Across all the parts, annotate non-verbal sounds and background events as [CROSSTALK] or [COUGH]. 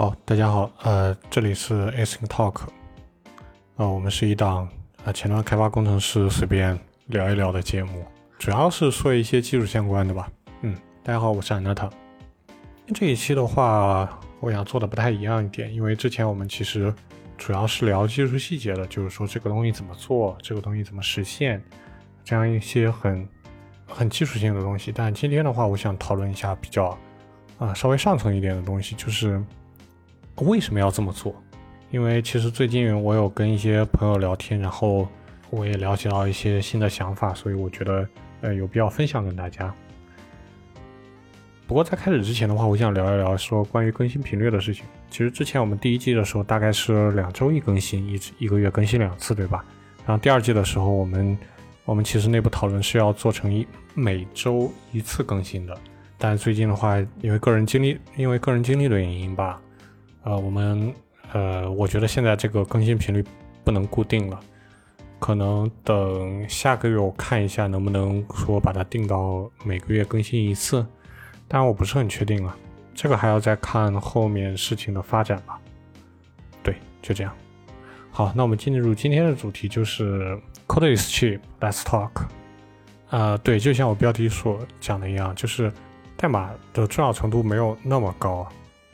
好，大家好，呃，这里是 Async Talk，呃，我们是一档啊前端开发工程师随便聊一聊的节目，主要是说一些技术相关的吧。嗯，大家好，我是 Anata。这一期的话，我想做的不太一样一点，因为之前我们其实主要是聊技术细节的，就是说这个东西怎么做，这个东西怎么实现，这样一些很很技术性的东西。但今天的话，我想讨论一下比较啊稍微上层一点的东西，就是为什么要这么做？因为其实最近我有跟一些朋友聊天，然后我也了解到一些新的想法，所以我觉得呃有必要分享给大家。不过在开始之前的话，我想聊一聊说关于更新频率的事情。其实之前我们第一季的时候大概是两周一更新，一一个月更新两次，对吧？然后第二季的时候，我们我们其实内部讨论是要做成一每周一次更新的。但最近的话，因为个人经历，因为个人经历的原因吧，呃，我们呃，我觉得现在这个更新频率不能固定了，可能等下个月我看一下能不能说把它定到每个月更新一次。但我不是很确定了，这个还要再看后面事情的发展吧。对，就这样。好，那我们进入今天的主题，就是 Code is cheap，Let's talk。呃，对，就像我标题所讲的一样，就是代码的重要程度没有那么高。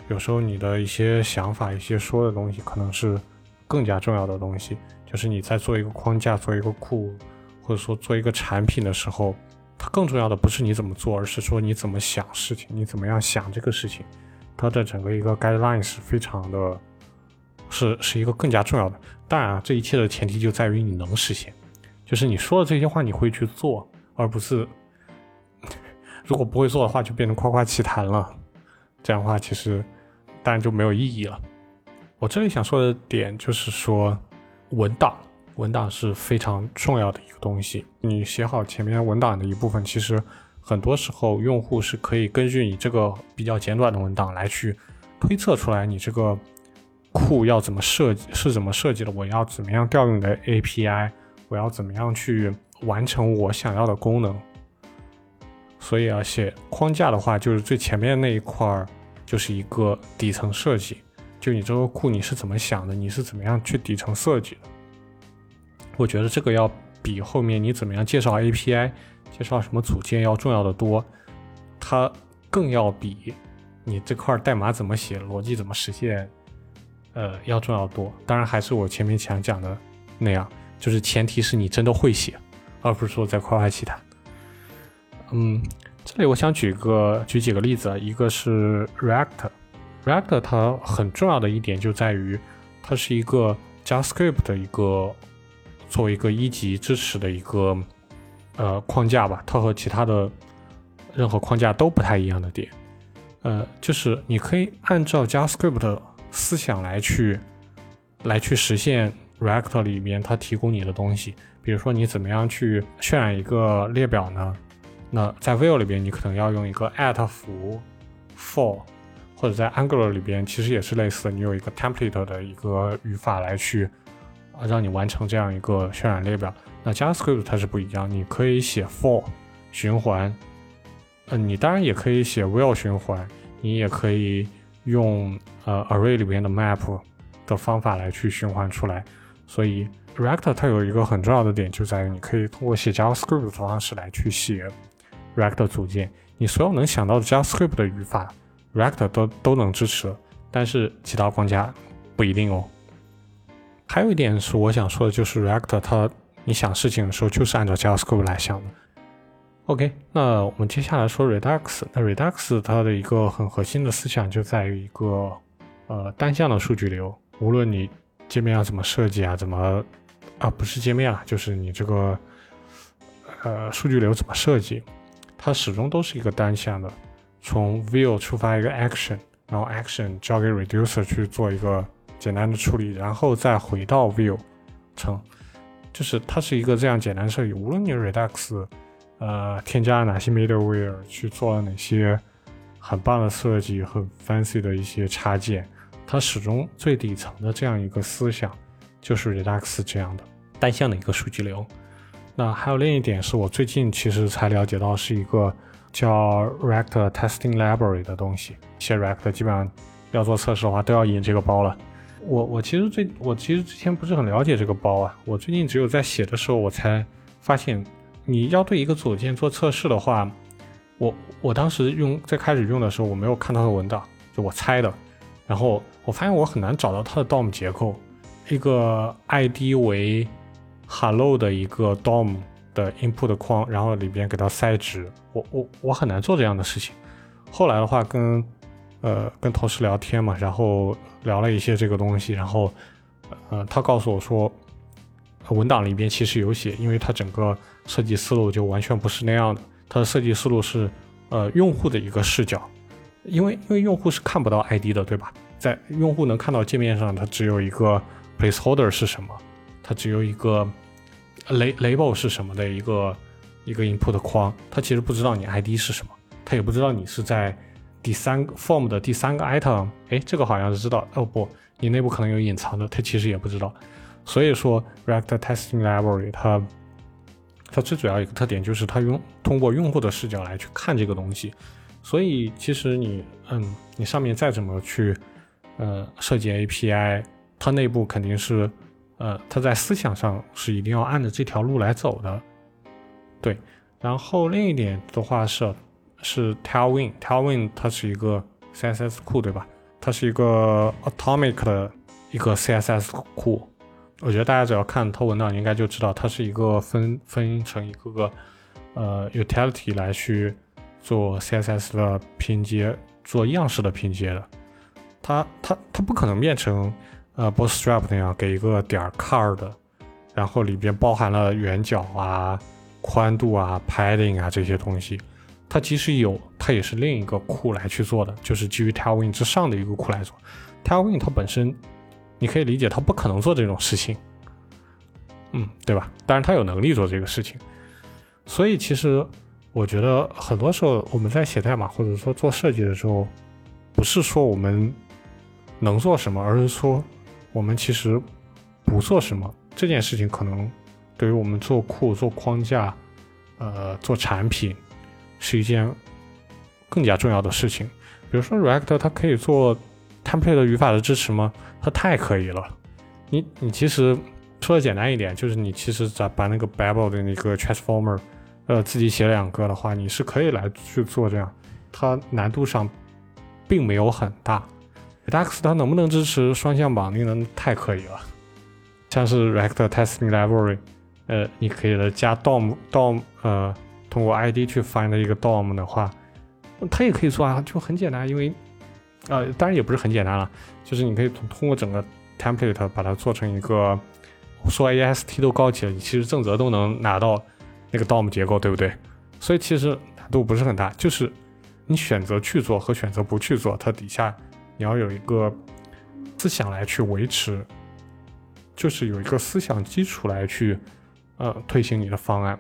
有时候你的一些想法、一些说的东西，可能是更加重要的东西。就是你在做一个框架、做一个库，或者说做一个产品的时候。它更重要的不是你怎么做，而是说你怎么想事情，你怎么样想这个事情。它的整个一个 guideline 是非常的，是是一个更加重要的。当然啊，这一切的前提就在于你能实现，就是你说的这些话你会去做，而不是 [LAUGHS] 如果不会做的话就变成夸夸其谈了。这样的话其实当然就没有意义了。我这里想说的点就是说文档。文档是非常重要的一个东西。你写好前面文档的一部分，其实很多时候用户是可以根据你这个比较简短的文档来去推测出来你这个库要怎么设计，是怎么设计的。我要怎么样调用你的 API，我要怎么样去完成我想要的功能。所以啊，写框架的话，就是最前面那一块儿就是一个底层设计，就你这个库你是怎么想的，你是怎么样去底层设计的。我觉得这个要比后面你怎么样介绍 API、介绍什么组件要重要的多，它更要比你这块代码怎么写、逻辑怎么实现，呃，要重要多。当然，还是我前面想讲的那样，就是前提是你真的会写，而不是说在夸夸其谈。嗯，这里我想举个举几个例子啊，一个是 React，React 它很重要的一点就在于它是一个 JavaScript 的一个。作为一个一级支持的一个呃框架吧，它和其他的任何框架都不太一样的点，呃，就是你可以按照 JavaScript 的思想来去来去实现 React 里面它提供你的东西。比如说你怎么样去渲染一个列表呢？那在 Vue 里边你可能要用一个 at 符 for，或者在 Angular 里边其实也是类似的，你有一个 template 的一个语法来去。啊，让你完成这样一个渲染列表。那 JavaScript 它是不一样，你可以写 for 循环，嗯，你当然也可以写 while 循环，你也可以用呃 array 里边的 map 的方法来去循环出来。所以 React 它有一个很重要的点，就在于你可以通过写 JavaScript 的方式来去写 React 组件。你所有能想到的 JavaScript 的语法，React 都都能支持，但是其他框架不一定哦。还有一点是我想说的，就是 React 它你想事情的时候就是按照 JavaScript 来想的。OK，那我们接下来说 Redux。那 Redux 它的一个很核心的思想就在于一个呃单向的数据流，无论你界面要怎么设计啊，怎么啊不是界面啊，就是你这个呃数据流怎么设计，它始终都是一个单向的，从 View 触发一个 Action，然后 Action 交给 Reducer 去做一个。简单的处理，然后再回到 view 层，就是它是一个这样简单设计。无论你 Redux，呃，添加了哪些 middleware，去做了哪些很棒的设计和 fancy 的一些插件，它始终最底层的这样一个思想就是 Redux 这样的单向的一个数据流。那还有另一点是我最近其实才了解到，是一个叫 React Testing Library 的东西。写 React 基本上。要做测试的话，都要引这个包了。我我其实最我其实之前不是很了解这个包啊，我最近只有在写的时候我才发现，你要对一个组件做测试的话，我我当时用在开始用的时候我没有看它的文档，就我猜的，然后我发现我很难找到它的 DOM 结构，一个 ID 为 Hello 的一个 DOM 的 input 框，然后里边给它塞值，我我我很难做这样的事情。后来的话跟呃跟同事聊天嘛，然后。聊了一些这个东西，然后，呃，他告诉我说，文档里边其实有写，因为它整个设计思路就完全不是那样的。它的设计思路是，呃，用户的一个视角，因为因为用户是看不到 ID 的，对吧？在用户能看到界面上，它只有一个 placeholder 是什么，它只有一个 label 是什么的一个一个 input 框，它其实不知道你 ID 是什么，它也不知道你是在。第三个 form 的第三个 item，哎，这个好像是知道哦不，你内部可能有隐藏的，它其实也不知道。所以说，React Testing Library 它它最主要一个特点就是它用通过用户的视角来去看这个东西。所以其实你嗯，你上面再怎么去呃设计 API，它内部肯定是呃它在思想上是一定要按着这条路来走的。对，然后另一点的话是。是 Tailwind，Tailwind 它是一个 CSS 库，对吧？它是一个 Atomic 的一个 CSS 库。我觉得大家只要看它文档，应该就知道它是一个分分成一个个呃 utility 来去做 CSS 的拼接，做样式的拼接的。它它它不可能变成呃 Bootstrap 那样给一个点 card，然后里边包含了圆角啊、宽度啊、padding 啊这些东西。它即使有，它也是另一个库来去做的，就是基于 Tailwind 之上的一个库来做。Tailwind 它本身，你可以理解它不可能做这种事情，嗯，对吧？当然它有能力做这个事情。所以其实我觉得很多时候我们在写代码或者说做设计的时候，不是说我们能做什么，而是说我们其实不做什么。这件事情可能对于我们做库、做框架、呃，做产品。是一件更加重要的事情。比如说，React 它可以做 template 语法的支持吗？它太可以了。你你其实说的简单一点，就是你其实把把那个 Babel 的那个 transformer，呃，自己写两个的话，你是可以来去做这样。它难度上并没有很大。Redux 它能不能支持双向绑定呢？太可以了。像是 React Testing Library，呃，你可以的加 DOM DOM，呃。通过 ID 去 find 一个 DOM 的话，它也可以做啊，就很简单。因为，呃，当然也不是很简单了，就是你可以通通过整个 template 把它做成一个，说 AST 都高级了，你其实正则都能拿到那个 DOM 结构，对不对？所以其实难度不是很大，就是你选择去做和选择不去做，它底下你要有一个思想来去维持，就是有一个思想基础来去，呃，推行你的方案。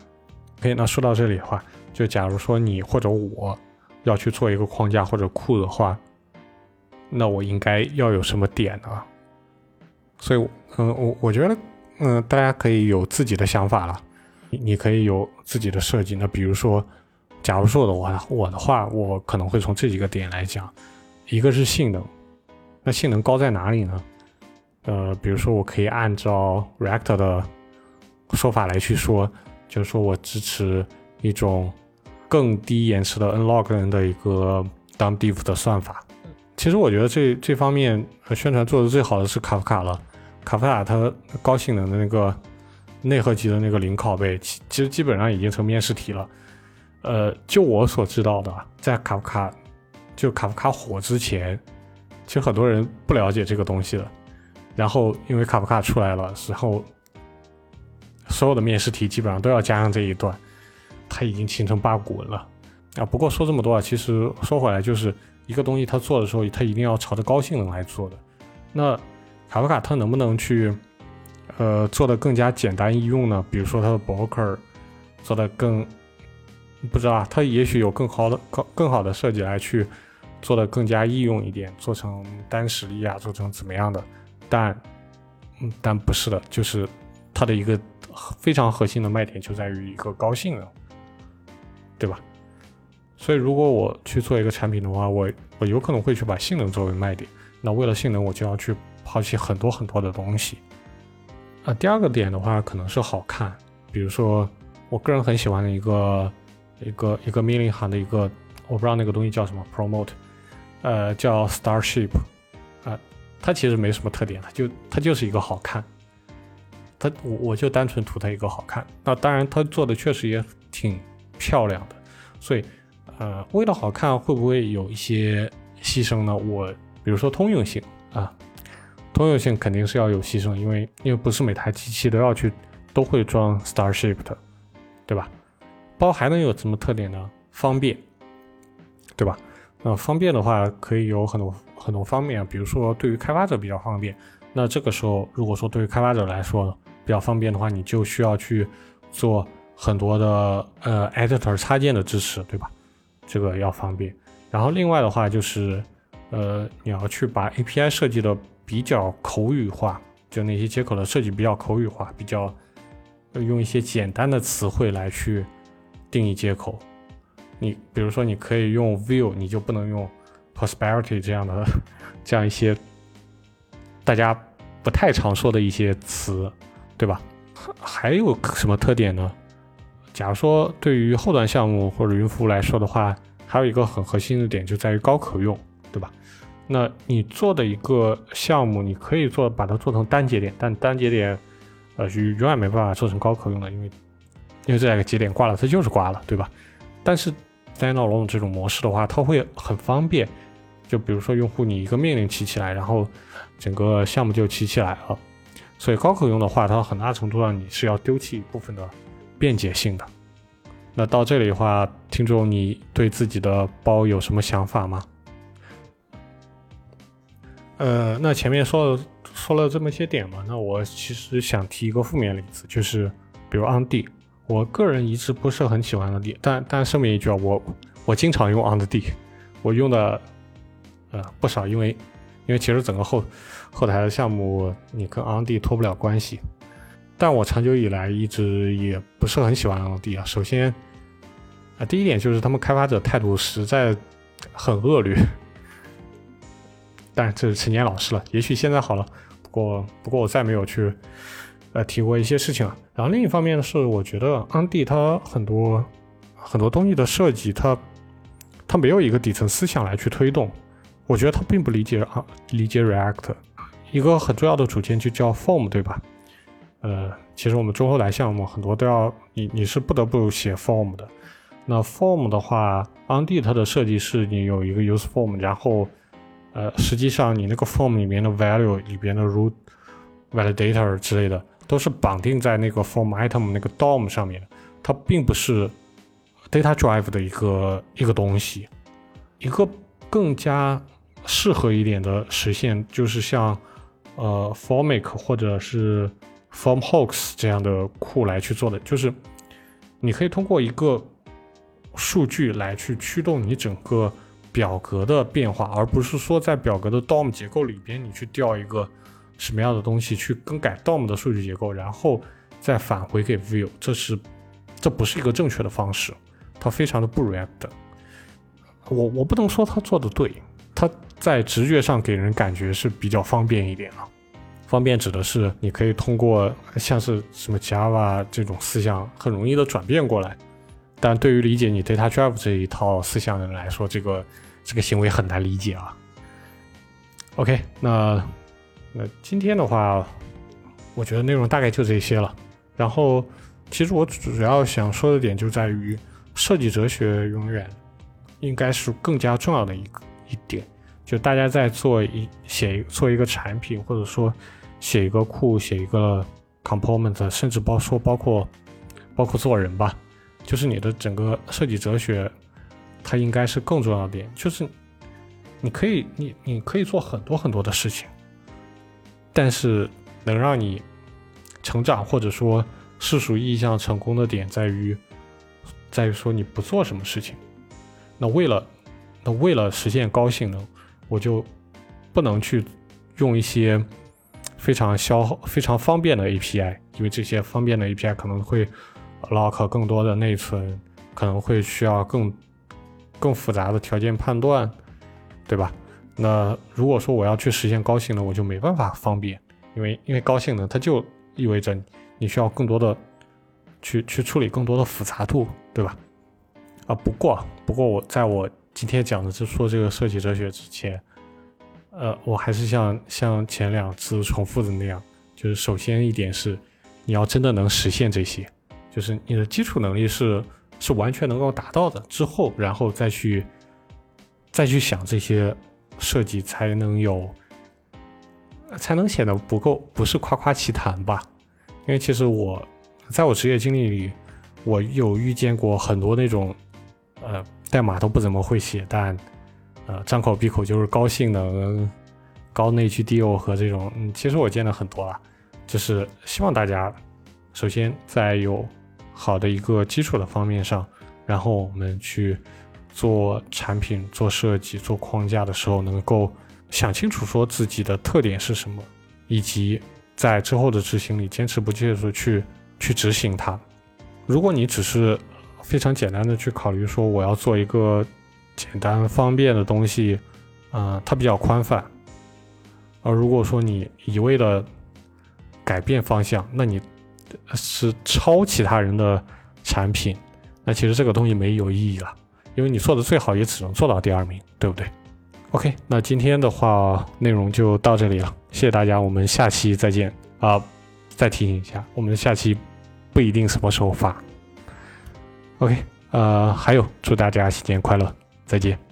OK，那说到这里的话，就假如说你或者我要去做一个框架或者库的话，那我应该要有什么点呢？所以，嗯，我我觉得，嗯，大家可以有自己的想法了，你你可以有自己的设计。那比如说，假如说的话，我的话，我可能会从这几个点来讲，一个是性能，那性能高在哪里呢？呃，比如说，我可以按照 React 的说法来去说。就是说我支持一种更低延迟的 nlog 的一个 dump diff 的算法。其实我觉得这这方面宣传做的最好的是卡夫卡了。卡夫卡它高性能的那个内核级的那个零拷贝，其其实基本上已经成面试题了。呃，就我所知道的，在卡夫卡就卡夫卡火之前，其实很多人不了解这个东西的。然后因为卡夫卡出来了，然后。所有的面试题基本上都要加上这一段，它已经形成八股文了啊。不过说这么多啊，其实说回来就是一个东西，它做的时候，它一定要朝着高性能来做的。那卡夫卡它能不能去呃做的更加简单易用呢？比如说它的 broker 做的更不知道啊，它也许有更好的更更好的设计来去做的更加易用一点，做成单实例啊，做成怎么样的？但嗯，但不是的，就是它的一个。非常核心的卖点就在于一个高性能，对吧？所以如果我去做一个产品的话，我我有可能会去把性能作为卖点。那为了性能，我就要去抛弃很多很多的东西。啊，第二个点的话，可能是好看，比如说我个人很喜欢的一个一个一个命令行的一个，我不知道那个东西叫什么，promote，呃，叫 Starship，啊，它其实没什么特点它，就它就是一个好看，它我我就单纯图它一个好看。那当然，它做的确实也挺漂亮的，所以呃，为了好看，会不会有一些牺牲呢？我比如说通用性啊。通用性肯定是要有牺牲，因为因为不是每台机器都要去都会装 Starship 的，对吧？包还能有什么特点呢？方便，对吧？那方便的话可以有很多很多方面，比如说对于开发者比较方便。那这个时候如果说对于开发者来说比较方便的话，你就需要去做很多的呃 Editor 插件的支持，对吧？这个要方便。然后另外的话就是呃你要去把 API 设计的。比较口语化，就那些接口的设计比较口语化，比较用一些简单的词汇来去定义接口。你比如说，你可以用 view，你就不能用 prosperity 这样的这样一些大家不太常说的一些词，对吧？还有什么特点呢？假如说对于后端项目或者云服务来说的话，还有一个很核心的点就在于高可用，对吧？那你做的一个项目，你可以做把它做成单节点，但单节点，呃，永远没办法做成高可用的，因为因为这两个节点挂了，它就是挂了，对吧？但是 standalone 这种模式的话，它会很方便，就比如说用户你一个命令起起来，然后整个项目就起起来了。所以高可用的话，它很大程度上你是要丢弃一部分的便捷性的。那到这里的话，听众你对自己的包有什么想法吗？呃，那前面说了说了这么些点嘛，那我其实想提一个负面例子，就是比如 on D，我个人一直不是很喜欢 on D，但但声明一句啊，我我经常用 on D，我用的呃不少，因为因为其实整个后后台的项目你跟 on D 脱不了关系，但我长久以来一直也不是很喜欢 on D 啊。首先啊，第一点就是他们开发者态度实在很恶劣。但这是陈年老事了，也许现在好了。不过，不过我再没有去呃提过一些事情啊。然后另一方面是，我觉得安迪它很多很多东西的设计，它它没有一个底层思想来去推动。我觉得它并不理解啊，理解 React 一个很重要的组件就叫 Form，对吧？呃，其实我们中后台项目很多都要你你是不得不写 Form 的。那 Form 的话，安迪它的设计是你有一个 Use Form，然后呃，实际上你那个 form 里面的 value 里边的 root validator 之类的，都是绑定在那个 form item 那个 DOM 上面，它并不是 data drive 的一个一个东西。一个更加适合一点的实现，就是像呃 Formic 或者是 FormHooks 这样的库来去做的，就是你可以通过一个数据来去驱动你整个。表格的变化，而不是说在表格的 DOM 结构里边，你去调一个什么样的东西去更改 DOM 的数据结构，然后再返回给 View，这是这不是一个正确的方式，它非常的不 React。我我不能说它做的对，它在直觉上给人感觉是比较方便一点了。方便指的是你可以通过像是什么 Java 这种思想很容易的转变过来，但对于理解你 Data Drive 这一套思想的人来说，这个。这个行为很难理解啊。OK，那那今天的话，我觉得内容大概就这些了。然后，其实我主要想说的点就在于，设计哲学永远应该是更加重要的一个一点。就大家在做一写做一个产品，或者说写一个库、写一个 component，甚至包说包括包括做人吧，就是你的整个设计哲学。它应该是更重要的点，就是你可以，你你可以做很多很多的事情，但是能让你成长或者说世俗意义上成功的点在于，在于说你不做什么事情。那为了那为了实现高性能，我就不能去用一些非常消耗、非常方便的 API，因为这些方便的 API 可能会 lock 更多的内存，可能会需要更。更复杂的条件判断，对吧？那如果说我要去实现高性能，我就没办法方便，因为因为高性能它就意味着你需要更多的去去处理更多的复杂度，对吧？啊，不过不过我在我今天讲的是说这个设计哲学之前，呃，我还是像像前两次重复的那样，就是首先一点是你要真的能实现这些，就是你的基础能力是是完全能够达到的，之后然后再去再去想这些。设计才能有，才能显得不够，不是夸夸其谈吧？因为其实我在我职业经历里，我有遇见过很多那种，呃，代码都不怎么会写，但呃，张口闭口就是高性能、高内聚 deal 和这种，其实我见了很多了。就是希望大家首先在有好的一个基础的方面上，然后我们去。做产品、做设计、做框架的时候，能够想清楚说自己的特点是什么，以及在之后的执行里坚持不懈的去去执行它。如果你只是非常简单的去考虑说我要做一个简单方便的东西，嗯，它比较宽泛。而如果说你一味的改变方向，那你是抄其他人的产品，那其实这个东西没有意义了。因为你做的最好也只能做到第二名，对不对？OK，那今天的话内容就到这里了，谢谢大家，我们下期再见啊！再提醒一下，我们下期不一定什么时候发。OK，呃，还有祝大家新年快乐，再见。